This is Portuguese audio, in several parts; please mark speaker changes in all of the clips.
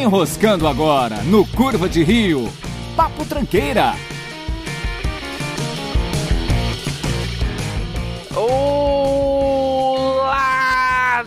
Speaker 1: Enroscando agora no Curva de Rio. Papo Tranqueira.
Speaker 2: Olá,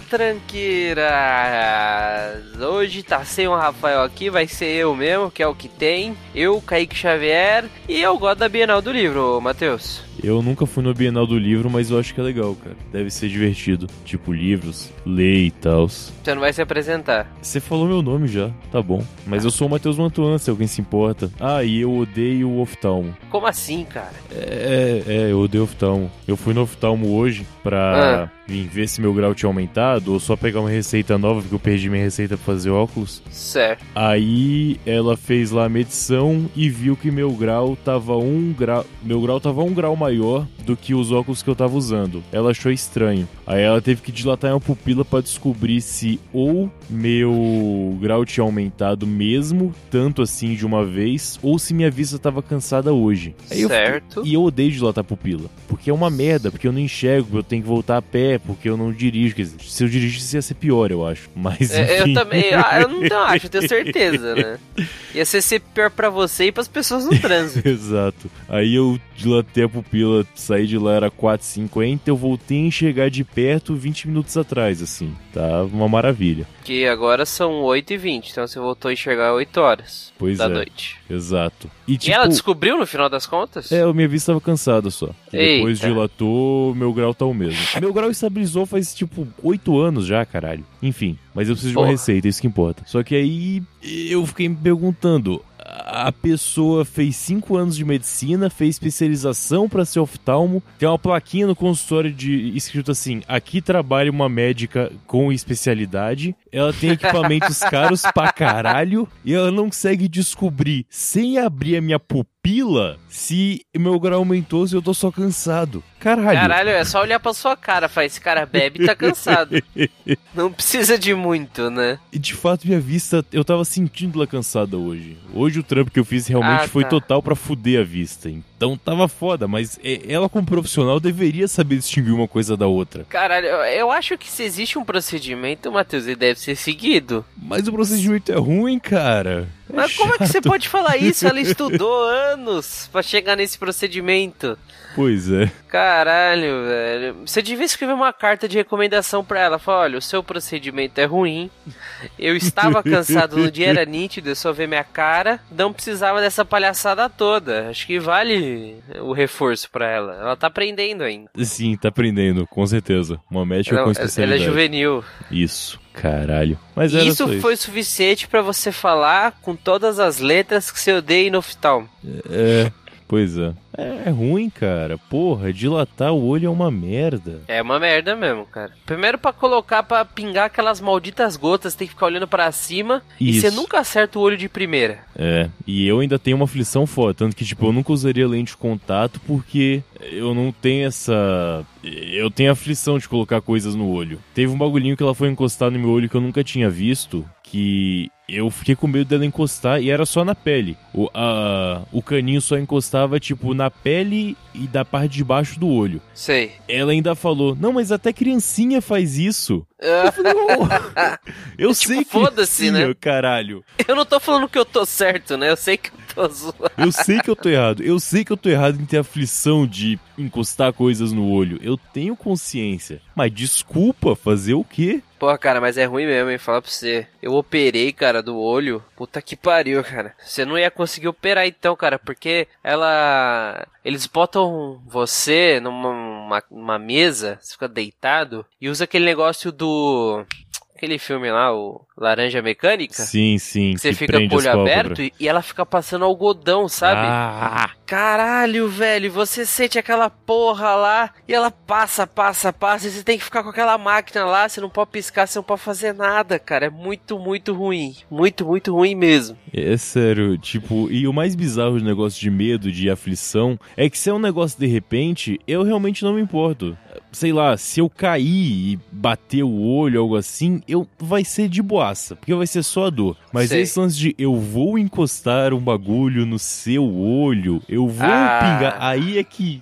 Speaker 2: tranqueiras! Hoje tá sem o Rafael aqui, vai ser eu mesmo, que é o que tem. Eu, Kaique Xavier, e eu gosto da Bienal do Livro, Matheus.
Speaker 3: Eu nunca fui no Bienal do Livro, mas eu acho que é legal, cara. Deve ser divertido. Tipo, livros, ler e tal.
Speaker 2: Você não vai se apresentar.
Speaker 3: Você falou meu nome já, tá bom. Mas eu sou o Matheus Mantuan, se alguém se importa. Ah, e eu odeio o oftalmo.
Speaker 2: Como assim, cara?
Speaker 3: É, é, eu odeio oftalmo. Eu fui no oftalmo hoje pra
Speaker 2: Ah.
Speaker 3: Vir ver se meu grau tinha aumentado ou só pegar uma receita nova, porque eu perdi minha receita pra fazer óculos.
Speaker 2: Certo.
Speaker 3: Aí ela fez lá a medição e viu que meu grau tava um grau. Meu grau tava um grau maior do que os óculos que eu tava usando. Ela achou estranho. Aí ela teve que dilatar uma pupila pra descobrir se ou meu grau tinha aumentado mesmo, tanto assim de uma vez, ou se minha vista tava cansada hoje. Aí eu
Speaker 2: certo.
Speaker 3: e eu odeio dilatar a pupila. Porque é uma merda, porque eu não enxergo, eu tenho que voltar a pé, porque eu não dirijo. Quer dizer, se eu dirigisse ia ser pior, eu acho. Mas
Speaker 2: É,
Speaker 3: enfim.
Speaker 2: eu também, ah, eu não acho, eu tenho certeza, né? Ia ser, ser pior pra você e pras pessoas no trânsito.
Speaker 3: Exato. Aí eu dilatei a pupila, saí de lá, era 4,50, eu voltei a enxergar de perto 20 minutos atrás, assim. Tá uma maravilha.
Speaker 2: Que agora são 8h20, então você voltou a enxergar 8 horas
Speaker 3: Pois
Speaker 2: da
Speaker 3: é.
Speaker 2: noite.
Speaker 3: Exato. E
Speaker 2: E
Speaker 3: tipo.
Speaker 2: ela descobriu no final das contas?
Speaker 3: É, a minha vista tava cansada só. E depois dilatou, meu grau tá o mesmo. Meu grau estabilizou faz, tipo, oito anos já, caralho. Enfim, mas eu preciso de uma
Speaker 2: Porra.
Speaker 3: receita, isso que importa. Só que aí eu fiquei me perguntando. A pessoa fez cinco anos de medicina, fez especialização pra ser oftalmo, tem uma plaquinha no consultório de escrito assim: aqui trabalha uma médica com especialidade. Ela tem equipamentos caros pra caralho e ela não consegue descobrir, sem abrir a minha pupila, se meu grau aumentou se eu tô só cansado. Caralho.
Speaker 2: Caralho, é só olhar pra sua cara, faz esse cara bebe e tá cansado. Não precisa de muito, né?
Speaker 3: E de fato, minha vista, eu tava sentindo ela cansada hoje. Hoje o trampo que eu fiz realmente
Speaker 2: Ah,
Speaker 3: foi
Speaker 2: tá.
Speaker 3: total pra fuder a vista. Então tava foda, mas é- ela como profissional deveria saber distinguir uma coisa da outra.
Speaker 2: Caralho, eu acho que se existe um procedimento, Matheus, ele deve ser seguido.
Speaker 3: Mas o procedimento é ruim, cara.
Speaker 2: Mas como é que você pode falar isso? Ela estudou anos pra chegar nesse procedimento.
Speaker 3: Pois é.
Speaker 2: Caralho, velho. Você devia escrever uma carta de recomendação pra ela. Falar, olha, o seu procedimento é ruim. Eu estava cansado no dia, era nítido, eu só ver minha cara. Não precisava dessa palhaçada toda. Acho que vale o reforço pra ela. Ela tá aprendendo ainda.
Speaker 3: Sim, tá aprendendo, com certeza. Uma médica
Speaker 2: Não,
Speaker 3: com
Speaker 2: ela ela é
Speaker 3: especialidade.
Speaker 2: juvenil.
Speaker 3: Isso, caralho. Mas era
Speaker 2: Isso foi suficiente pra você falar com todas as letras que você odeia no oftalmo.
Speaker 3: É, pois é. É ruim, cara. Porra, dilatar o olho é uma merda.
Speaker 2: É uma merda mesmo, cara. Primeiro pra colocar pra pingar aquelas malditas gotas, tem que ficar olhando pra cima e
Speaker 3: Isso.
Speaker 2: você nunca acerta o olho de primeira.
Speaker 3: É, e eu ainda tenho uma aflição foda, tanto que, tipo, eu nunca usaria lente de contato porque eu não tenho essa. Eu tenho aflição de colocar coisas no olho. Teve um bagulhinho que ela foi encostar no meu olho que eu nunca tinha visto, que eu fiquei com medo dela encostar e era só na pele. O, a, o caninho só encostava, tipo, na pele e da parte de baixo do olho.
Speaker 2: Sei.
Speaker 3: Ela ainda falou: Não, mas até criancinha faz isso. Eu falei, "Ô, eu
Speaker 2: Tipo,
Speaker 3: sei que
Speaker 2: foda-se, né?
Speaker 3: caralho.
Speaker 2: Eu não tô falando que eu tô certo, né? Eu sei que eu tô zoando.
Speaker 3: Eu sei que eu tô errado. Eu sei que eu tô errado em ter aflição de encostar coisas no olho. Eu tenho consciência. Mas desculpa, fazer o quê?
Speaker 2: Porra, cara, mas é ruim mesmo, hein? Falar pra você. Eu operei, cara, do olho. Puta que pariu, cara. Você não ia conseguir operar então, cara, porque ela. Eles botam você numa uma, uma mesa, você fica deitado, e usa aquele negócio do. Aquele filme lá, o Laranja Mecânica.
Speaker 3: Sim, sim.
Speaker 2: Você fica com o olho aberto e, e ela fica passando algodão, sabe?
Speaker 3: Ah,
Speaker 2: Caralho, velho, você sente aquela porra lá e ela passa, passa, passa, e você tem que ficar com aquela máquina lá, você não pode piscar, você não pode fazer nada, cara. É muito, muito ruim. Muito, muito ruim mesmo.
Speaker 3: é sério. Tipo, e o mais bizarro do negócio de medo, de aflição, é que se é um negócio de repente, eu realmente não me importo. Sei lá, se eu cair e bater o olho, algo assim, eu vai ser de boaça, porque vai ser só a dor. Mas
Speaker 2: Sei.
Speaker 3: esse lance de eu vou encostar um bagulho no seu olho, eu vou
Speaker 2: Ah.
Speaker 3: pingar, aí é que.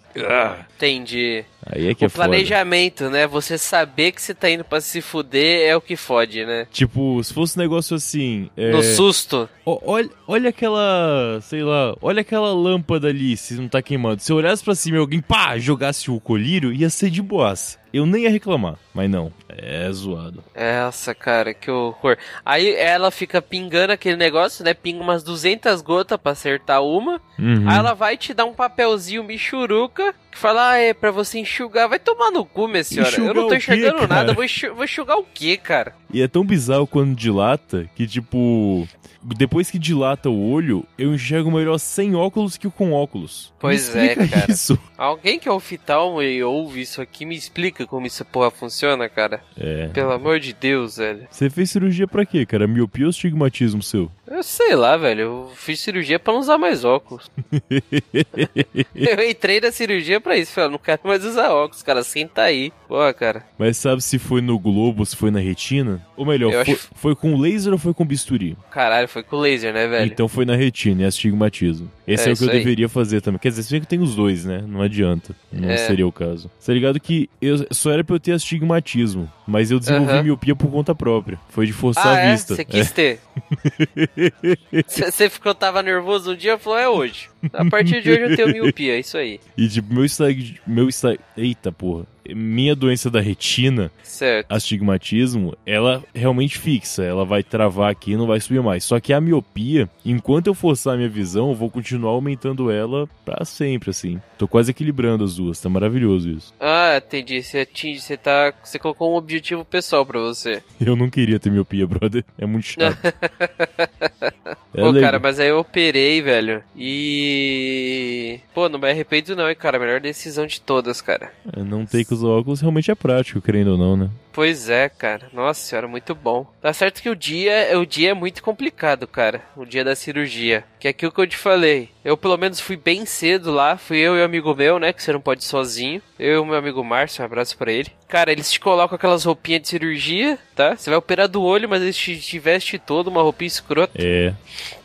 Speaker 2: Entendi.
Speaker 3: Aí é que é
Speaker 2: o
Speaker 3: foda.
Speaker 2: planejamento, né? Você saber que você tá indo pra se fuder é o que fode, né?
Speaker 3: Tipo, se fosse um negócio assim. é,
Speaker 2: No susto.
Speaker 3: ó- olha, olha aquela. Sei lá. Olha aquela lâmpada ali, se não tá queimando. Se eu olhasse pra cima e alguém, pá, jogasse o colírio, ia ser de boaça. Eu nem ia reclamar. Mas não. É zoado.
Speaker 2: Nossa, cara, que horror. Aí ela fica pingando aquele negócio, né? Pinga umas 200 gotas pra acertar uma.
Speaker 3: Uhum.
Speaker 2: Aí ela vai te dar um papelzinho michuruca que fala, ah, é pra você enxugar. Vai tomar no cu, minha senhora. eu
Speaker 3: Enxugar
Speaker 2: não tô
Speaker 3: quê,
Speaker 2: enxergando
Speaker 3: cara?
Speaker 2: nada. Vou, enxu- vou enxugar o quê, cara?
Speaker 3: E é tão bizarro quando dilata que, tipo. Depois que dilata o olho, eu enxergo melhor sem óculos que com óculos.
Speaker 2: Pois é, cara.
Speaker 3: isso.
Speaker 2: Alguém que é oftalmo e ouve isso aqui, me explica como essa porra funciona, cara.
Speaker 3: É.
Speaker 2: Pelo amor de Deus, velho.
Speaker 3: Você fez cirurgia pra quê, cara? Miopia ou astigmatismo seu?
Speaker 2: Eu sei lá, velho. Eu fiz cirurgia pra não usar mais óculos. eu entrei na cirurgia pra isso. Falei, não quero mais usar óculos, cara. Senta aí. Porra, cara.
Speaker 3: Mas sabe se foi no globo, se foi na retina? Ou melhor, foi,
Speaker 2: acho-
Speaker 3: foi com laser ou foi com bisturi?
Speaker 2: Caralho, foi com laser, né, velho?
Speaker 3: Então foi na retina, é astigmatismo. Esse
Speaker 2: É
Speaker 3: é, o que eu
Speaker 2: aí.
Speaker 3: deveria fazer também. Quer dizer, se bem que tem os dois, né? Não adianta. Não
Speaker 2: É.
Speaker 3: seria o caso. Tá ligado que eu, só era pra eu ter astigmatismo, mas eu desenvolvi
Speaker 2: Aham.
Speaker 3: miopia por conta própria. Foi de forçar
Speaker 2: ah,
Speaker 3: a
Speaker 2: é?
Speaker 3: vista.
Speaker 2: Você quis ter. Você ficou, tava nervoso um dia falou, é hoje. A partir de hoje eu tenho miopia, é isso aí.
Speaker 3: E tipo, meu estag... meu estag... Eita porra. Minha doença da retina,
Speaker 2: Certo.
Speaker 3: astigmatismo, ela realmente fixa. Ela vai travar aqui e não vai subir mais. Só que a miopia, enquanto eu forçar a minha visão, eu vou continuar aumentando ela pra sempre, assim. Tô quase equilibrando as duas. Tá maravilhoso isso.
Speaker 2: Ah, entendi. Você atinge, você tá. Você colocou um objetivo pessoal pra você.
Speaker 3: Eu não queria ter miopia, brother. É muito chato. É
Speaker 2: Pô,
Speaker 3: legal.
Speaker 2: cara, mas aí eu operei, velho. E. Pô, não me arrependo, não, hein, cara. A melhor decisão de todas, cara.
Speaker 3: É, Não ter que usar óculos realmente é prático, querendo ou não, né?
Speaker 2: Pois é, cara. Nossa senhora, muito bom. Tá certo que o dia, o dia é muito complicado, cara. O dia da cirurgia. Que é aquilo que eu te falei. Eu pelo menos fui bem cedo lá. Fui eu e um amigo meu, né? Que você não pode ir sozinho. Eu e o meu amigo Márcio, um abraço pra ele. Cara, eles te colocam aquelas roupinhas de cirurgia, tá? Você vai operar do olho, mas eles te, te vestem todo, uma roupinha escrota.
Speaker 3: É.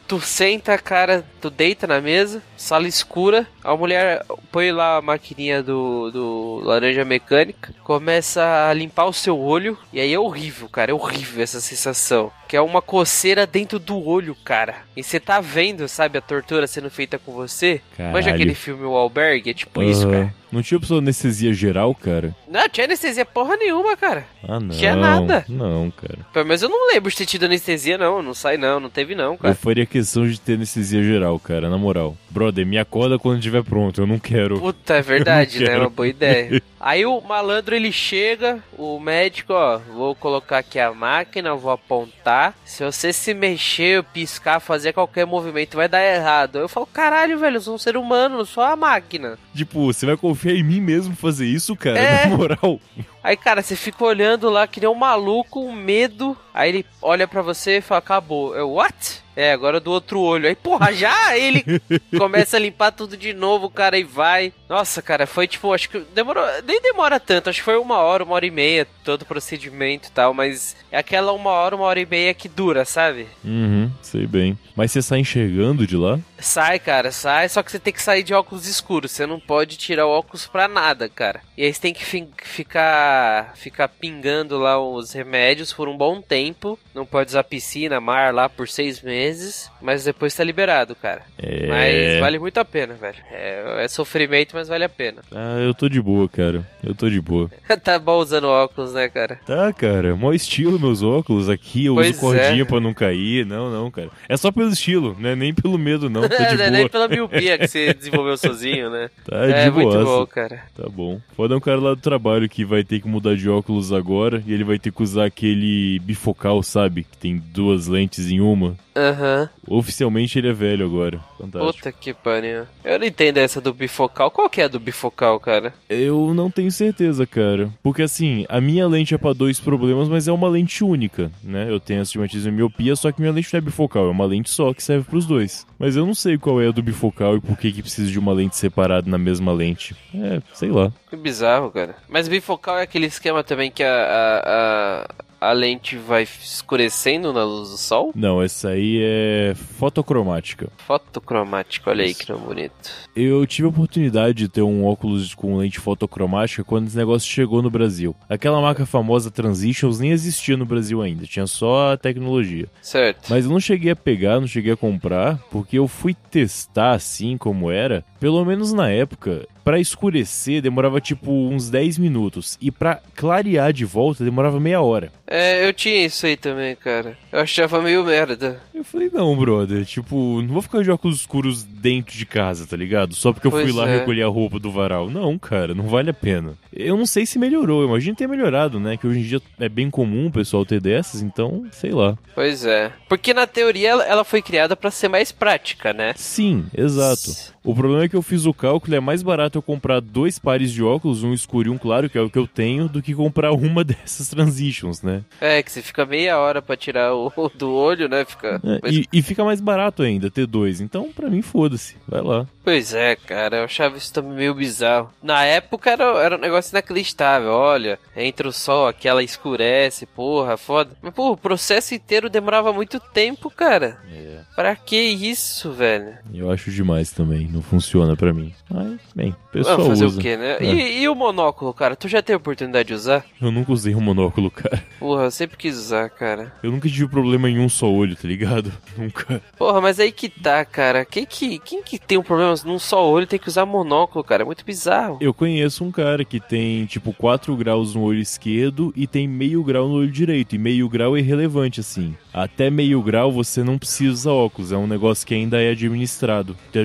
Speaker 2: Tu senta, cara, tu deita na mesa, sala escura, a mulher põe lá a maquininha do, do laranja mecânica, começa a limpar o seu olho, e aí é horrível, cara, é horrível essa sensação. Que é uma coceira dentro do olho, cara. E você tá vendo, sabe, a tortura sendo feita com você? Manja
Speaker 3: Caralho.
Speaker 2: aquele filme O Albergue? É tipo isso,
Speaker 3: Aham.
Speaker 2: cara.
Speaker 3: Não tinha opção de anestesia geral, cara?
Speaker 2: Não, tinha anestesia porra nenhuma, cara.
Speaker 3: Ah, não.
Speaker 2: Tinha nada.
Speaker 3: Não, cara.
Speaker 2: Pelo menos eu não lembro de ter tido anestesia, não. Não sai, não. Não teve, não,
Speaker 3: Eu
Speaker 2: cara.
Speaker 3: faria questão de ter anestesia geral, cara, na moral. Brother, me acorda quando estiver pronto, eu não quero.
Speaker 2: Puta, é verdade,
Speaker 3: Eu
Speaker 2: né?
Speaker 3: quero.
Speaker 2: Uma boa ideia. Aí o malandro ele chega, o médico, ó, vou colocar aqui a máquina, vou apontar. Se você se mexer, piscar, fazer qualquer movimento, vai dar errado. Eu falo, caralho, velho, eu sou um ser humano, não sou a máquina.
Speaker 3: Tipo, você vai confiar em mim mesmo fazer isso, cara?
Speaker 2: É.
Speaker 3: Na moral.
Speaker 2: Aí, cara, você fica olhando lá que nem um maluco, um medo. Aí ele olha pra você e fala, acabou. Eu, what? É, agora do outro olho. Aí, porra, já? Ele começa a limpar tudo de novo, cara, e vai. Nossa, cara, foi tipo, acho que demorou. Nem demora tanto, acho que foi uma hora, uma hora e meia, todo o procedimento e tal, mas é aquela uma hora, uma hora e meia que dura, sabe?
Speaker 3: Uhum, sei bem. Mas você sai enxergando de lá?
Speaker 2: Sai, cara, sai, só que você tem que sair de óculos escuros, você não pode tirar o óculos pra nada, cara. E aí você tem que fi- ficar ficar pingando lá os remédios por um bom tempo. Não pode usar piscina, mar lá por seis meses, mas depois tá liberado, cara.
Speaker 3: É.
Speaker 2: Mas vale muito a pena, velho. É, é sofrimento, mas vale a pena.
Speaker 3: Ah, eu tô de boa, cara. Eu tô de boa.
Speaker 2: tá bom usando óculos, né, cara?
Speaker 3: Tá, cara. Mó estilo meus óculos aqui. Eu
Speaker 2: Pois
Speaker 3: uso cordinha
Speaker 2: é.
Speaker 3: pra não cair. Não, não, cara. É só pelo estilo, né? Nem pelo medo, não.
Speaker 2: Não é
Speaker 3: boa.
Speaker 2: nem pela miopia que você desenvolveu sozinho, né?
Speaker 3: Tá
Speaker 2: é
Speaker 3: de
Speaker 2: muito
Speaker 3: boaça.
Speaker 2: bom, cara.
Speaker 3: Tá bom. Foda é um cara lá do trabalho que vai ter que mudar de óculos agora e ele vai ter que usar aquele bifocal, sabe? Que tem duas lentes em uma.
Speaker 2: Aham.
Speaker 3: Oficialmente ele é velho agora. Fantástico.
Speaker 2: Puta que pariu. Eu não entendo essa do bifocal. Qual que é a do bifocal, cara?
Speaker 3: Eu não tenho certeza, cara. Porque assim, a minha lente é pra dois problemas, mas é uma lente única, né? Eu tenho astigmatismo e miopia, só que minha lente não é bifocal, é uma lente só que serve pros dois. Mas eu não sei qual é a do bifocal e por que que precisa de uma lente separada na mesma lente. É, sei lá.
Speaker 2: Que bizarro, cara. Mas bifocal é aquele esquema também que a, a, a, a lente vai escurecendo na luz do sol?
Speaker 3: Não, essa aí é fotocromática.
Speaker 2: Fotocromática, olha aí que nome bonito.
Speaker 3: Eu tive a oportunidade de ter um óculos com lente fotocromática quando esse negócio chegou no Brasil. Aquela marca famosa Transitions nem existia no Brasil ainda, tinha só a tecnologia.
Speaker 2: Certo.
Speaker 3: Mas eu não cheguei a pegar, não cheguei a comprar, porque eu fui testar assim como era. Pelo menos na época, Pra escurecer demorava tipo uns 10 minutos. E pra clarear de volta demorava meia hora.
Speaker 2: É, eu tinha isso aí também, cara. Eu achava meio merda.
Speaker 3: Eu falei, não, brother, tipo, não vou ficar de óculos escuros dentro de casa, tá ligado? Só porque eu
Speaker 2: Pois
Speaker 3: fui lá
Speaker 2: é.
Speaker 3: recolher a roupa do varal. Não, cara, não vale a pena. Eu não sei se melhorou, eu imagino ter melhorado, né? Que hoje em dia é bem comum o pessoal ter dessas, então, sei lá.
Speaker 2: Pois é. Porque na teoria ela, foi criada pra ser mais prática, né?
Speaker 3: Sim, exato. O problema é que eu fiz o cálculo, é mais barato eu comprar dois pares de óculos, um escuro e um claro, que é o que eu tenho, do que comprar uma dessas transitions, né?
Speaker 2: É, que você fica meia hora pra tirar o do olho, né? Fica.
Speaker 3: É,
Speaker 2: Mas-
Speaker 3: e, e fica mais barato ainda ter dois, então pra mim foda-se, vai lá.
Speaker 2: Pois é, cara, eu achava isso também meio bizarro. Na época era, era um negócio inacreditável. Olha, entra o sol aqui, ela escurece, porra, foda. Mas, pô, o processo inteiro demorava muito tempo, cara.
Speaker 3: É.
Speaker 2: Pra que isso, velho?
Speaker 3: Eu acho demais também, não funciona pra mim. Mas, bem, pessoal
Speaker 2: Vamos fazer
Speaker 3: usa.
Speaker 2: o quê, né?
Speaker 3: É.
Speaker 2: E, e o monóculo, cara? Tu já teve oportunidade de usar?
Speaker 3: Eu nunca usei um monóculo, cara.
Speaker 2: Porra, eu sempre quis usar, cara.
Speaker 3: Eu nunca tive problema em um só olho, tá ligado? Nunca.
Speaker 2: Porra, mas aí que tá, cara. Quem que, quem que tem um problema num só olho tem que usar monóculo, cara? É muito bizarro.
Speaker 3: Eu conheço um cara que tem, tipo, 4 graus no olho esquerdo e tem meio grau no olho direito. E meio grau é irrelevante, assim. Até meio grau você não precisa usar óculos. É um negócio que ainda é administrado, é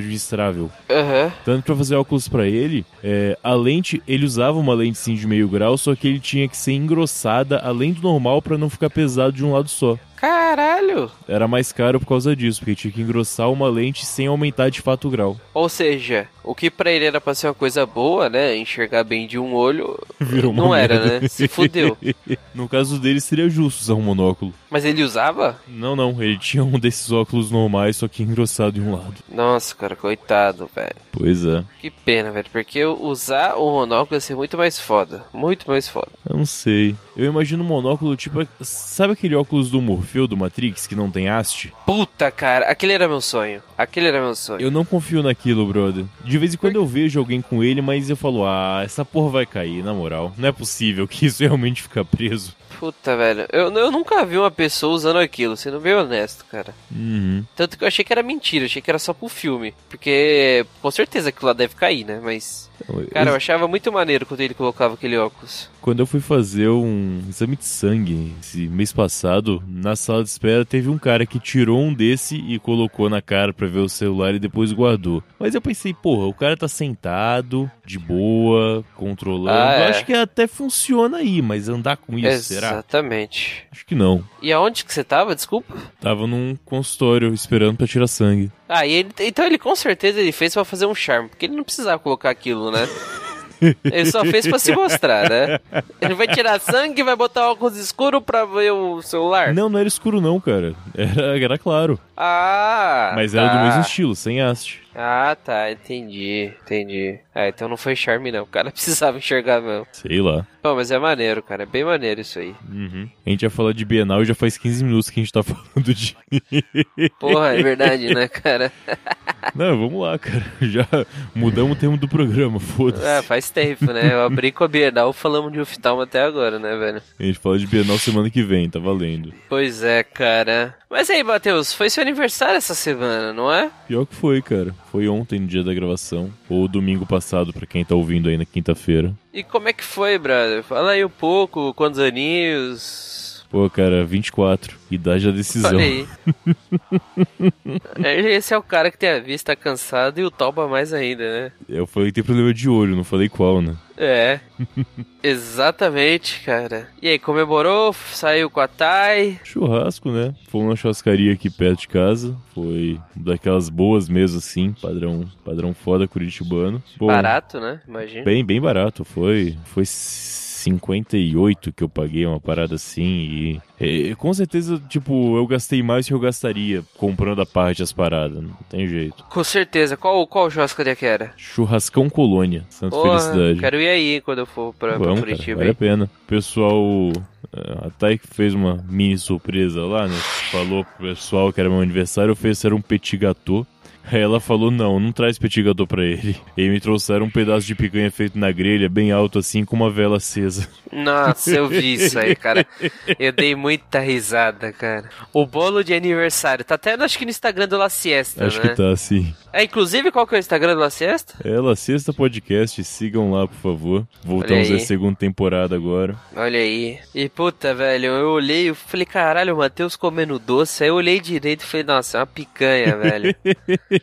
Speaker 3: administrável.
Speaker 2: Aham.
Speaker 3: Tanto pra fazer óculos pra ele, é, a lente, ele usava uma lente sim de meio grau, só que ele tinha que ser engrossada além do normal pra não ficar pesado de um lado só.
Speaker 2: Caralho!
Speaker 3: Era mais caro por causa disso, porque tinha que engrossar uma lente sem aumentar de fato o grau.
Speaker 2: Ou seja, o que pra ele era pra ser uma coisa boa, né? Enxergar bem de um olho,
Speaker 3: Virou
Speaker 2: não era,
Speaker 3: merda.
Speaker 2: né? Se fudeu.
Speaker 3: no caso dele, seria justo usar um monóculo.
Speaker 2: Mas ele usava?
Speaker 3: Não, não, ele tinha um desses óculos normais, só que engrossado em um lado.
Speaker 2: Nossa, cara, coitado, velho.
Speaker 3: Pois é.
Speaker 2: Que pena, velho. Porque usar o monóculo ia ser muito mais foda. Muito mais foda.
Speaker 3: Eu não sei. Eu imagino um monóculo tipo. Sabe aquele óculos do Morfeu do Matrix que não tem haste?
Speaker 2: Puta, cara, aquele era meu sonho. Aquele era meu sonho.
Speaker 3: Eu não confio naquilo, brother. De vez em quando eu vejo alguém com ele, mas eu falo, ah, essa porra vai cair, na moral. Não é possível que isso realmente fica preso.
Speaker 2: Puta, velho. Eu, eu nunca vi uma pessoa usando aquilo, sendo bem honesto, cara.
Speaker 3: Uhum.
Speaker 2: Tanto que eu achei que era mentira, achei que era só pro filme. Porque, com certeza, aquilo lá deve cair, né? Mas, cara, eu achava muito maneiro quando ele colocava aquele óculos.
Speaker 3: Quando eu fui fazer um exame de sangue esse mês passado, na sala de espera teve um cara que tirou um desse e colocou na cara pra ver o celular e depois guardou. Mas eu pensei, porra, o cara tá sentado, de boa, controlando.
Speaker 2: Ah, é.
Speaker 3: Eu acho que até funciona aí, mas andar com isso, será?
Speaker 2: Exatamente.
Speaker 3: Acho que não.
Speaker 2: E aonde que você tava, desculpa?
Speaker 3: Tava num consultório esperando pra tirar sangue.
Speaker 2: Ah, e ele, então ele com certeza ele fez pra fazer um charme, porque ele não precisava colocar aquilo, né? Ele só fez pra se mostrar, né? Ele vai tirar sangue e vai botar óculos escuro pra ver o celular?
Speaker 3: Não, não era escuro não, cara. Era, era claro.
Speaker 2: Ah!
Speaker 3: Mas era do
Speaker 2: tá.
Speaker 3: mesmo estilo, sem haste.
Speaker 2: Ah, tá, entendi, entendi. Ah, então não foi charme não, o cara precisava enxergar mesmo.
Speaker 3: Sei lá.
Speaker 2: Pô, mas é maneiro, cara, é bem maneiro isso aí.
Speaker 3: Uhum. A gente ia falar de Bienal e já faz 15 minutos que a gente tá falando de.
Speaker 2: Porra, é verdade, né, cara?
Speaker 3: Não, vamos lá, cara. Já mudamos o termo do programa, foda-se.
Speaker 2: Ah, faz tempo, né? Eu abri com a Bienal, falamos de oftalmo até agora, né, velho?
Speaker 3: A gente fala de Bienal semana que vem, tá valendo.
Speaker 2: Pois é, cara. Mas aí, Matheus, foi seu aniversário essa semana, não é?
Speaker 3: Pior que foi, cara. Foi ontem, no dia da gravação. Ou domingo passado, pra quem tá ouvindo aí na quinta-feira.
Speaker 2: E como é que foi, brother? Fala aí um pouco, quantos aninhos?
Speaker 3: Pô, cara, 24. Idade da decisão.
Speaker 2: Olha aí. Esse é o cara que tem a vista cansada e o toba mais ainda, né?
Speaker 3: Eu falei que tem problema de olho, não falei qual, né?
Speaker 2: É. Exatamente, cara. E aí, comemorou? Saiu com a Thay?
Speaker 3: Churrasco, né? Fomos numa churrascaria aqui perto de casa. Foi daquelas boas mesmo, assim. Padrão, padrão foda curitibano. Pô,
Speaker 2: Barato, né? Imagina.
Speaker 3: Bem, bem barato. Foi, foi 58 que eu paguei, uma parada assim. E, e, com certeza, tipo, eu gastei mais que eu gastaria comprando a parte as paradas. Não tem jeito.
Speaker 2: Com certeza. Qual, qual churrascaria que era?
Speaker 3: Churrascão Colônia, Santa
Speaker 2: Porra,
Speaker 3: Felicidade.
Speaker 2: quero ir aí quando eu for pra, pra Curitiba.
Speaker 3: cara, vale a pena. Pessoal É, A Thay que fez uma mini surpresa lá, né? Falou pro pessoal que era meu aniversário, ofereceram um petit gâteau. Aí ela falou, não, não traz petit gâteau pra ele. E me trouxeram um pedaço de picanha feito na grelha, bem alto assim, com uma vela acesa.
Speaker 2: Nossa, eu vi isso aí, cara. Eu dei muita risada, cara. O bolo de aniversário. Tá até, acho que no Instagram do La Siesta,
Speaker 3: Acho
Speaker 2: né?
Speaker 3: que tá assim.
Speaker 2: É, inclusive, qual que é o Instagram do La Siesta?
Speaker 3: Ela, sexta podcast, sigam lá, por favor. Voltamos à segunda temporada agora.
Speaker 2: Olha aí. E puta, velho, eu olhei, eu falei, caralho, o Matheus comendo doce. Aí eu olhei direito e falei, nossa, é uma picanha, velho.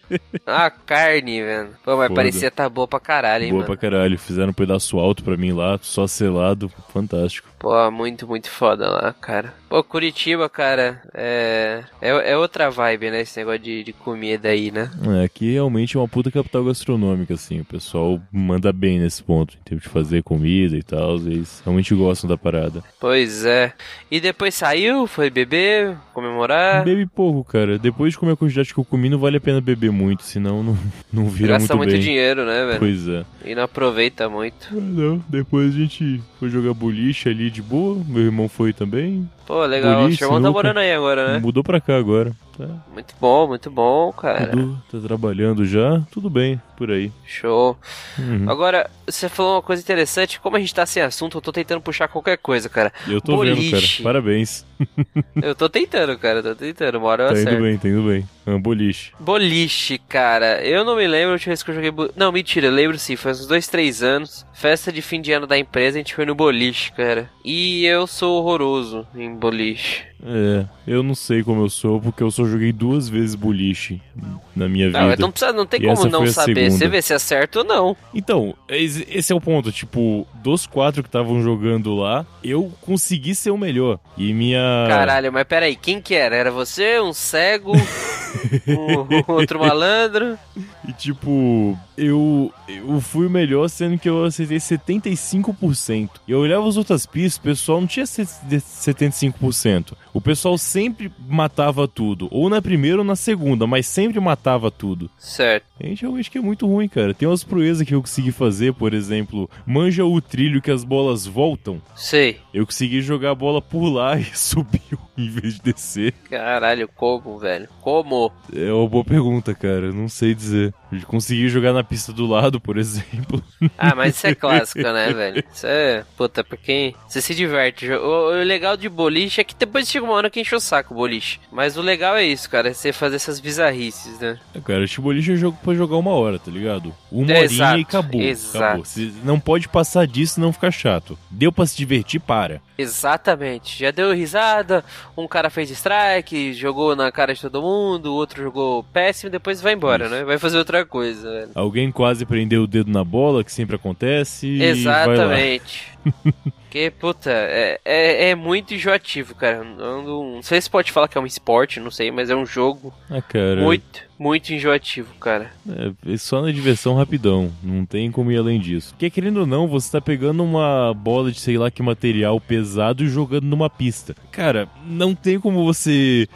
Speaker 2: uma carne, velho. Pô, mas
Speaker 3: Foda.
Speaker 2: parecia tá boa pra caralho, hein,
Speaker 3: Boa
Speaker 2: mano.
Speaker 3: pra caralho. Fizeram um pedaço alto pra mim lá, só selado. Fantástico.
Speaker 2: Pô, muito, muito foda lá, cara. Pô, Curitiba, cara, é. É, é outra vibe, né? Esse negócio de, de comida aí, né?
Speaker 3: É, aqui realmente é uma puta capital gastronômica, assim. O pessoal manda bem nesse ponto. Em termos de fazer comida e tal. Eles realmente gostam da parada.
Speaker 2: Pois é. E depois saiu, foi beber, comemorar.
Speaker 3: Bebe pouco, cara. Depois de comer a quantidade que eu comi, não vale a pena beber muito, senão não, não vira
Speaker 2: Gasta
Speaker 3: muito,
Speaker 2: muito
Speaker 3: bem.
Speaker 2: dinheiro, né, velho?
Speaker 3: Pois é.
Speaker 2: E não aproveita muito.
Speaker 3: Não, depois a gente foi jogar boliche ali de boa. Meu irmão foi também.
Speaker 2: Pô, legal.
Speaker 3: Boliche,
Speaker 2: o irmão tá morando aí agora, né?
Speaker 3: Mudou pra cá agora. Tá,
Speaker 2: Muito bom, muito bom, cara.
Speaker 3: tudo, tá trabalhando já. Tudo bem, por aí.
Speaker 2: Show.
Speaker 3: Uhum.
Speaker 2: Agora, você falou uma coisa interessante. Como a gente tá sem assunto, eu tô tentando puxar qualquer coisa, cara.
Speaker 3: Eu tô vendo, cara.
Speaker 2: Boliche.
Speaker 3: Parabéns.
Speaker 2: Eu tô tentando, cara. Tô tentando. Uma hora eu
Speaker 3: Tá indo
Speaker 2: acerto.
Speaker 3: bem, tá indo bem. É um boliche.
Speaker 2: Boliche, cara. Eu não me lembro a última vez que eu joguei. bo- Não, mentira, eu lembro sim. Faz uns dois, três anos. Festa de fim de ano da empresa, a gente foi no boliche, cara. E eu sou horroroso em boliche.
Speaker 3: É, eu não sei como eu sou, porque eu só joguei duas vezes boliche na minha vida.
Speaker 2: Não, não, precisa, não tem
Speaker 3: E
Speaker 2: como não saber. Você vê se acerta ou não.
Speaker 3: Então, esse esse é o ponto. Tipo, dos quatro que estavam jogando lá, eu consegui ser o melhor. E minha.
Speaker 2: Caralho, mas peraí, quem que era? Era você, um cego, um outro malandro?
Speaker 3: E tipo, eu, eu fui o melhor, sendo que eu acertei 75%. E eu olhava as outras pistas, o pessoal não tinha se- de- 75%. O pessoal sempre matava tudo. Ou na primeira ou na segunda, mas sempre matava tudo.
Speaker 2: Certo.
Speaker 3: A gente realmente que é muito ruim, cara. Tem umas proezas que eu consegui fazer, por exemplo, manja o trilho que as bolas voltam.
Speaker 2: Sei.
Speaker 3: Eu consegui jogar a bola por lá e subiu em vez de descer.
Speaker 2: Caralho, como, velho? Como?
Speaker 3: É uma boa pergunta, cara. Não sei dizer. Eu consegui jogar na pista do lado, por exemplo.
Speaker 2: Ah, mas isso é clássico, né, velho? Isso é. Puta, pra quem. Você se diverte. O, o legal de boliche é que depois chega uma hora que enche o saco o boliche. Mas o legal é isso, cara. É você fazer essas bizarrices, né?
Speaker 3: É, Cara, este boliche é jogo pra jogar uma hora, tá ligado? Uma
Speaker 2: É,
Speaker 3: horinha
Speaker 2: exato,
Speaker 3: e acabou.
Speaker 2: exato.
Speaker 3: Acabou. Você não pode passar disso não ficar chato. Deu pra se divertir, para.
Speaker 2: Exatamente. Já deu risada, um cara fez strike, jogou na cara de todo mundo, o outro jogou péssimo, depois vai embora,
Speaker 3: Isso.
Speaker 2: né? Vai fazer outra coisa, velho.
Speaker 3: Alguém quase prendeu o dedo na bola, que sempre acontece.
Speaker 2: Exatamente. Porque, puta, é, é, é muito enjoativo, cara. Não, não sei se pode falar que é um esporte, não sei, mas é um jogo
Speaker 3: Ah, cara.
Speaker 2: muito, muito enjoativo, cara.
Speaker 3: É, é só na diversão rapidão. Não tem como ir além disso. Porque querendo ou não, você tá pegando uma bola de sei lá que material pesado e jogando numa pista. Cara, não tem como você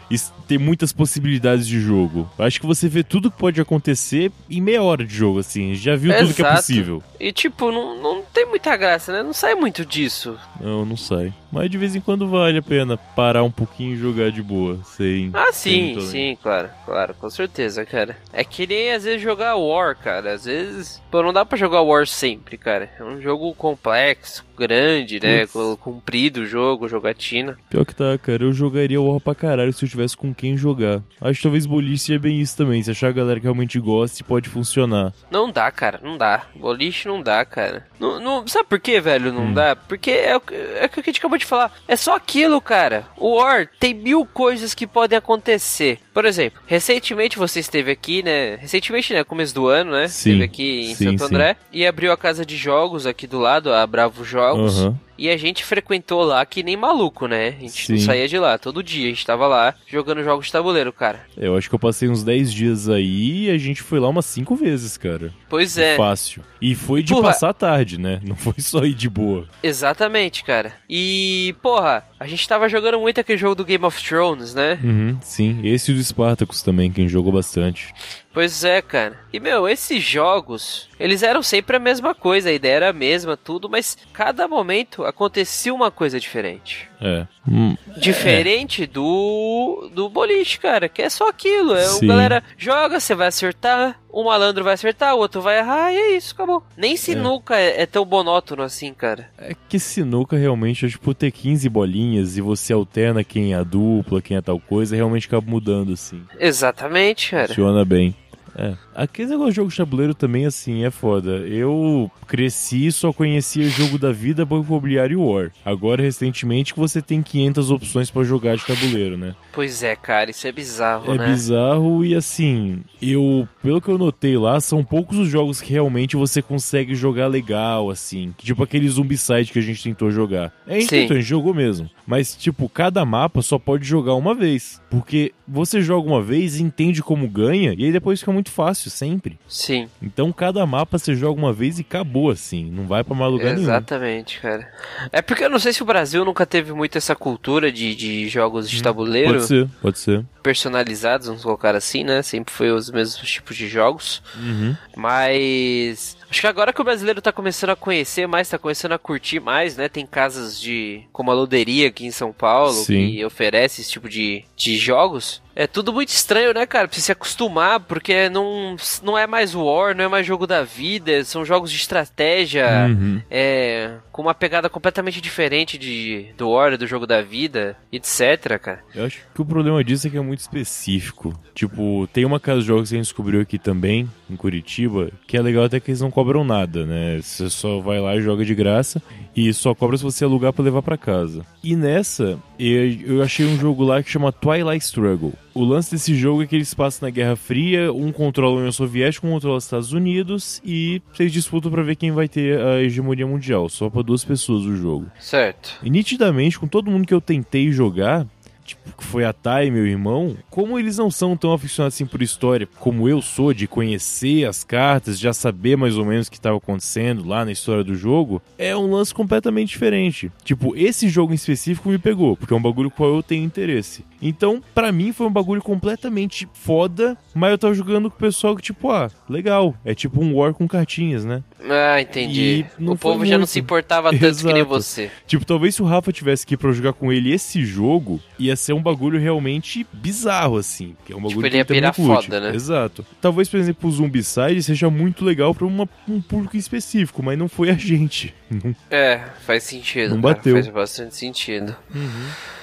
Speaker 3: ter muitas possibilidades de jogo. Acho que você vê tudo que pode acontecer em meia hora de jogo, assim. Já viu tudo que é
Speaker 2: Exato.
Speaker 3: possível.
Speaker 2: E, tipo, não, não tem muita graça, né? Não sai muito disso.
Speaker 3: Não, não sai. Mas de vez em quando vale a pena parar um pouquinho e jogar de boa. Sem.
Speaker 2: Ah,
Speaker 3: sem
Speaker 2: sim,
Speaker 3: além.
Speaker 2: sim, claro, claro, com certeza, cara. É que nem às vezes jogar War, cara. Às vezes, pô, não dá pra jogar War sempre, cara. É um jogo complexo, grande, né? Co- Comprido o jogo, jogatina.
Speaker 3: Pior que tá, cara. Eu jogaria War pra caralho se eu tivesse com quem jogar. Acho que talvez boliche seja bem isso também. Se achar a galera que realmente gosta, pode funcionar.
Speaker 2: Não dá, cara, não dá. Boliche não dá, cara. Não, não- sabe por que, velho,
Speaker 3: Hum.
Speaker 2: não dá? Porque é, o que- é o que a gente acabou de falar. É só aquilo, cara. O War tem mil coisas que podem acontecer. Por exemplo, recentemente você esteve aqui, né? Recentemente, né? Começo do ano, né?
Speaker 3: Sim,
Speaker 2: Esteve aqui em
Speaker 3: sim,
Speaker 2: Santo
Speaker 3: sim.
Speaker 2: André. E abriu a casa de jogos aqui do lado, a Bravo Jogos.
Speaker 3: Aham.
Speaker 2: E a gente frequentou lá que nem maluco, né? A gente não
Speaker 3: Sim.
Speaker 2: saía de lá. Todo dia a gente tava lá jogando jogos de tabuleiro, cara.
Speaker 3: Eu acho que eu passei uns 10 dias aí e a gente foi lá umas 5 vezes, cara.
Speaker 2: Pois é.
Speaker 3: Fácil. E foi de
Speaker 2: Porra.
Speaker 3: passar tarde, né? Não foi só ir de boa.
Speaker 2: Exatamente, cara. E, porra, a gente tava jogando muito aquele jogo do Game of Thrones, né?
Speaker 3: Uhum, sim. Esse e do Spartacus também, quem jogou bastante.
Speaker 2: Pois é, cara. E, meu, esses jogos, eles eram sempre a mesma coisa, a ideia era a mesma, tudo, mas cada momento acontecia uma coisa diferente.
Speaker 3: É. Hum,
Speaker 2: Diferente do do boliche, cara, que é só aquilo. É, o galera joga, você vai acertar, o malandro vai acertar, o outro vai errar, e é isso, acabou. Nem sinuca é, é tão monótono assim, cara.
Speaker 3: É que sinuca realmente é tipo ter 15 bolinhas e você alterna quem é a dupla, quem é tal coisa, realmente acaba mudando assim.
Speaker 2: Exatamente, cara.
Speaker 3: Funciona bem. É. Aquele negócio de jogo de tabuleiro também, assim, é foda. Eu cresci e só conhecia jogo da vida, Banco Imobiliário e War. Agora, recentemente, que você tem 500 opções pra jogar de tabuleiro, né?
Speaker 2: Pois é, cara, isso é bizarro,
Speaker 3: É
Speaker 2: né?
Speaker 3: bizarro e assim, eu, pelo que eu notei lá, são poucos os jogos que realmente você consegue jogar legal, assim. Tipo aquele Zombicide que a gente tentou jogar. É, a gente tentou, a gente jogou mesmo. Mas, tipo, cada mapa só pode jogar uma vez. Porque você joga uma vez, entende como ganha, e aí depois fica muito fácil, sempre.
Speaker 2: Sim,
Speaker 3: Então cada mapa você joga uma vez e acabou, assim. Não vai pra mais lugar nenhum.
Speaker 2: exatamente, cara. É porque eu não sei se o Brasil nunca teve muito essa cultura de, de jogos de tabuleiro
Speaker 3: Hum, Pode ser, pode ser.
Speaker 2: personalizados, vamos colocar assim, né? Sempre foi os mesmos tipos de jogos.
Speaker 3: Uhum.
Speaker 2: Mas acho que agora que o brasileiro tá começando a conhecer mais, tá começando a curtir mais, né? Tem casas de como a Loderia aqui em São Paulo
Speaker 3: Sim.
Speaker 2: que oferece esse tipo de, de jogos. É tudo muito estranho, né, cara? Precisa se acostumar, porque não, não é mais War, não é mais jogo da vida, são jogos de estratégia,
Speaker 3: Uhum.
Speaker 2: é, com uma pegada completamente diferente de, do War, do jogo da vida, etc, cara.
Speaker 3: Eu acho que o problema disso é que é muito específico. Tipo, tem uma casa de jogos que a gente descobriu aqui também, em Curitiba, que é legal até que eles não cobram nada, né? Você só vai lá e joga de graça e só cobra se você alugar pra levar pra casa. E nessa, eu, eu achei um jogo lá que chama Twilight Struggle. O lance desse jogo é que eles passam na Guerra Fria, um controla a União Soviética, um controla os Estados Unidos e vocês disputam pra ver quem vai ter a hegemonia mundial. Só pra duas pessoas o jogo.
Speaker 2: Certo.
Speaker 3: E nitidamente, com todo mundo que eu tentei jogar, tipo, que foi a Thay meu irmão, como eles não são tão aficionados assim por história como eu sou, de conhecer as cartas, já saber mais ou menos o que estava acontecendo lá na história do jogo, é um lance completamente diferente. Tipo, esse jogo em específico me pegou, porque é um bagulho com qual eu tenho interesse. Então, pra mim foi um bagulho completamente foda, mas eu tava jogando com o pessoal que, tipo, ah, legal. É tipo um War com cartinhas, né?
Speaker 2: Ah, entendi. O povo já não se importava tanto que nem
Speaker 3: Exato.
Speaker 2: você.
Speaker 3: Tipo, talvez se o Rafa tivesse aqui pra eu jogar com ele esse jogo, ia ser um bagulho realmente bizarro, assim. Que é um bagulho
Speaker 2: Tipo, ele
Speaker 3: que
Speaker 2: ia foda, né?
Speaker 3: Exato. Talvez, por exemplo, o Zombicide seja muito legal pra uma- um público específico, mas não foi a gente. Não-
Speaker 2: É, faz sentido.
Speaker 3: Não
Speaker 2: cara,
Speaker 3: bateu.
Speaker 2: Faz bastante sentido.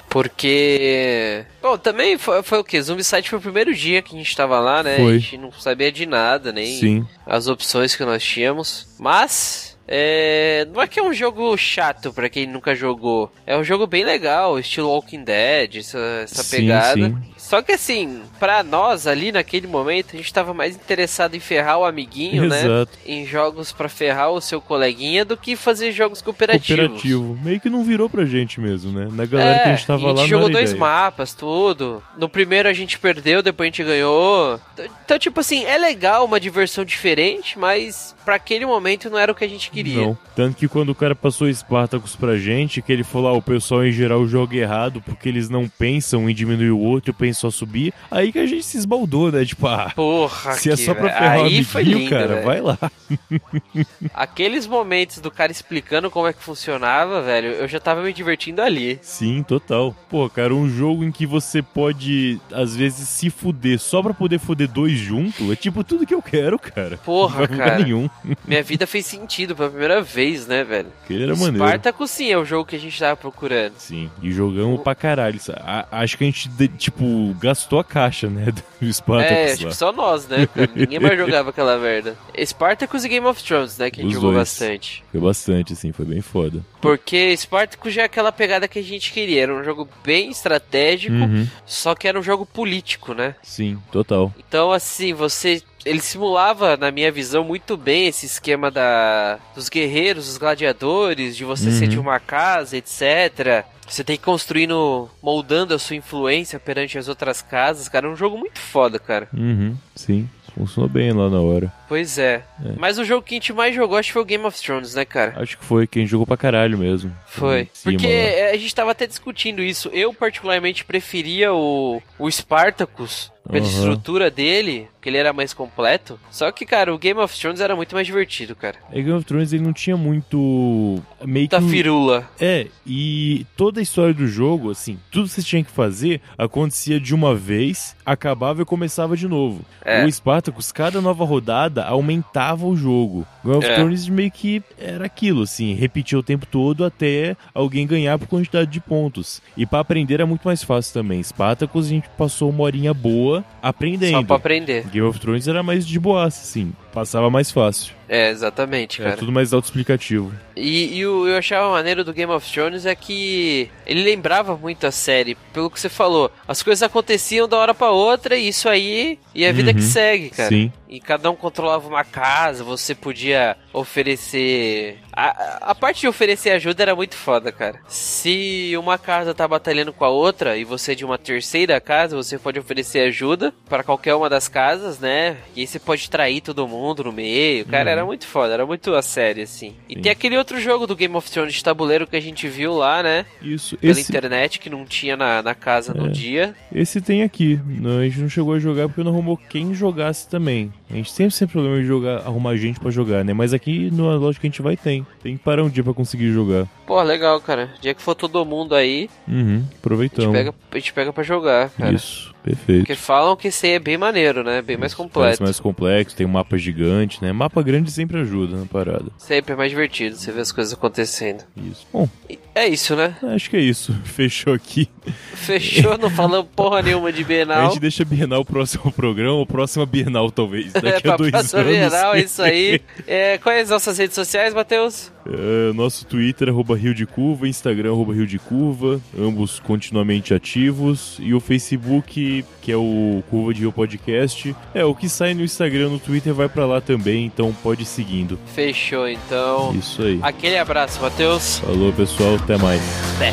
Speaker 2: Porque. Bom, também foi, foi o quê? Zombicide foi o primeiro dia que a gente tava lá, né?
Speaker 3: Foi.
Speaker 2: A gente não sabia de nada, nem
Speaker 3: Sim.
Speaker 2: as opções que nós tínhamos. Mas. É, não é que é um jogo chato pra quem nunca jogou. É um jogo bem legal, estilo Walking Dead, essa, essa
Speaker 3: Sim,
Speaker 2: pegada.
Speaker 3: sim.
Speaker 2: Só que assim, pra nós ali naquele momento, a gente tava mais interessado em ferrar o amiguinho, né?
Speaker 3: Exato.
Speaker 2: Em jogos pra ferrar o seu coleguinha do que fazer jogos cooperativos.
Speaker 3: Cooperativo. Meio que não virou pra gente mesmo, né? Na galera
Speaker 2: É,
Speaker 3: que a gente tava
Speaker 2: e a gente
Speaker 3: lá,
Speaker 2: jogou dois
Speaker 3: ideia.
Speaker 2: mapas, tudo. No primeiro a gente perdeu, depois a gente ganhou. Então, tipo assim, é legal uma diversão diferente, mas pra aquele momento não era o que a gente queria.
Speaker 3: Não. Tanto que quando o cara passou Spartacus pra gente, que ele falou, ah, o pessoal em geral joga errado porque eles não pensam em diminuir o outro, pensam só subir. Aí que a gente se esbaldou, né? Tipo, ah,
Speaker 2: Porra,
Speaker 3: se é só pra
Speaker 2: velho.
Speaker 3: ferrar o
Speaker 2: Aí foi
Speaker 3: amiguinho,
Speaker 2: lindo,
Speaker 3: cara,
Speaker 2: velho.
Speaker 3: vai lá.
Speaker 2: Aqueles momentos do cara explicando como é que funcionava, velho, eu já tava me divertindo ali.
Speaker 3: Sim, total. Pô, cara, um jogo em que você pode, às vezes, se fuder só pra poder fuder dois junto, é tipo tudo que eu quero, cara.
Speaker 2: Porra, cara.
Speaker 3: nenhum.
Speaker 2: Minha vida fez sentido pela primeira vez, né, velho?
Speaker 3: Aquele era maneiro.
Speaker 2: Spartacus sim é o jogo que a gente tava procurando.
Speaker 3: Sim, e jogamos pra caralho. A- acho que a gente, de- tipo, gastou a caixa, né, do Spartacus
Speaker 2: É,
Speaker 3: lá.
Speaker 2: tipo, só nós, né? cara? Ninguém mais jogava aquela merda. Spartacus e Game of Thrones, né? Que a gente
Speaker 3: Os
Speaker 2: jogou
Speaker 3: dois.
Speaker 2: bastante.
Speaker 3: Foi bastante, assim, foi bem foda.
Speaker 2: Porque Spartacus já é aquela pegada que a gente queria. Era um jogo bem estratégico,
Speaker 3: Uhum.
Speaker 2: só que era um jogo político, né?
Speaker 3: Sim, total.
Speaker 2: Então, assim, você. Ele simulava, na minha visão, muito bem esse esquema da dos guerreiros, dos gladiadores, de você ser
Speaker 3: Uhum.
Speaker 2: de uma casa, etc. Você tem que construindo, moldando a sua influência perante as outras casas, cara. É um jogo muito foda, cara.
Speaker 3: Uhum, sim. Funcionou bem lá na hora.
Speaker 2: Pois é.
Speaker 3: É.
Speaker 2: Mas o jogo que a gente mais jogou, acho que foi o Game of Thrones, né, cara?
Speaker 3: Acho que foi quem jogou pra caralho mesmo.
Speaker 2: Foi.
Speaker 3: Cima
Speaker 2: Porque
Speaker 3: lá.
Speaker 2: é, a gente tava até discutindo isso. Eu, particularmente, preferia o, o Spartacus pela
Speaker 3: Uhum.
Speaker 2: estrutura dele, que ele era mais completo. Só que, cara, o Game of Thrones era muito mais divertido, cara.
Speaker 3: É, Game of Thrones ele não tinha muito. Meio
Speaker 2: Da
Speaker 3: que.
Speaker 2: firula.
Speaker 3: É, e toda a história do jogo, assim, tudo que você tinha que fazer acontecia de uma vez, acabava e começava de novo.
Speaker 2: É.
Speaker 3: O Spartacus, cada nova rodada aumentava o jogo. Game of
Speaker 2: É.
Speaker 3: Thrones meio que era aquilo, assim, repetia o tempo todo até alguém ganhar por quantidade de pontos. E pra aprender era muito mais fácil também. Spartacus a gente passou uma horinha boa aprendendo.
Speaker 2: Só pra aprender.
Speaker 3: Game of Thrones era mais de boaça, assim, passava mais fácil.
Speaker 2: É, exatamente,
Speaker 3: Era
Speaker 2: cara.
Speaker 3: tudo mais autoexplicativo.
Speaker 2: E, e o eu achava maneiro do Game of Thrones é que ele lembrava muito a série, pelo que você falou. As coisas aconteciam da hora pra outra e isso aí e a vida
Speaker 3: Uhum.
Speaker 2: que segue, cara.
Speaker 3: Sim.
Speaker 2: E cada um controlava uma casa, você podia oferecer. A, a parte de oferecer ajuda era muito foda, cara. Se uma casa tá batalhando com a outra e você é de uma terceira casa, você pode oferecer ajuda para qualquer uma das casas, né? E aí você pode trair todo mundo no meio. Cara, era muito foda, era muito a série, assim. E
Speaker 3: Sim.
Speaker 2: tem aquele outro jogo do Game of Thrones de tabuleiro que a gente viu lá, né?
Speaker 3: Isso.
Speaker 2: Pela
Speaker 3: Esse,
Speaker 2: internet, que não tinha na, na casa no
Speaker 3: É.
Speaker 2: dia.
Speaker 3: esse tem aqui. Não, a gente não chegou a jogar porque não arrumou quem jogasse também. A gente sempre tem problema de jogar, arrumar gente pra jogar, né? Mas aqui na loja que a gente vai tem. Tem que parar um dia pra conseguir jogar.
Speaker 2: Pô, legal, cara. Dia que for todo mundo aí,
Speaker 3: Uhum.
Speaker 2: a gente
Speaker 3: Aproveitamos.
Speaker 2: pega, a gente pega pra jogar, cara.
Speaker 3: Isso. Perfeito.
Speaker 2: Porque falam que esse é bem maneiro, né? Bem mais
Speaker 3: Parece
Speaker 2: completo.
Speaker 3: mais complexo, tem um mapa gigante, né? Mapa grande sempre ajuda na parada.
Speaker 2: Sempre é mais divertido, você vê as coisas acontecendo.
Speaker 3: Isso. Bom,
Speaker 2: É isso, né?
Speaker 3: acho que é isso. Fechou aqui.
Speaker 2: Fechou, não falamos porra nenhuma de
Speaker 3: A
Speaker 2: Bienal.
Speaker 3: gente deixa Bienal o próximo programa, ou próxima Bienal, talvez. Daqui
Speaker 2: É,
Speaker 3: a dois anos.
Speaker 2: Bienal, é isso aí. É, quais as nossas redes sociais, Matheus?
Speaker 3: É, nosso Twitter, arroba Rio de Curva, Instagram, arroba Rio de Curva, ambos continuamente ativos, e o Facebook, que é o Curva de Rio Podcast. É, o que sai no Instagram, no Twitter, vai para lá também, então pode ir seguindo.
Speaker 2: Fechou, então.
Speaker 3: Isso aí.
Speaker 2: Aquele abraço, Matheus.
Speaker 3: Falou, pessoal, até mais.
Speaker 2: Até.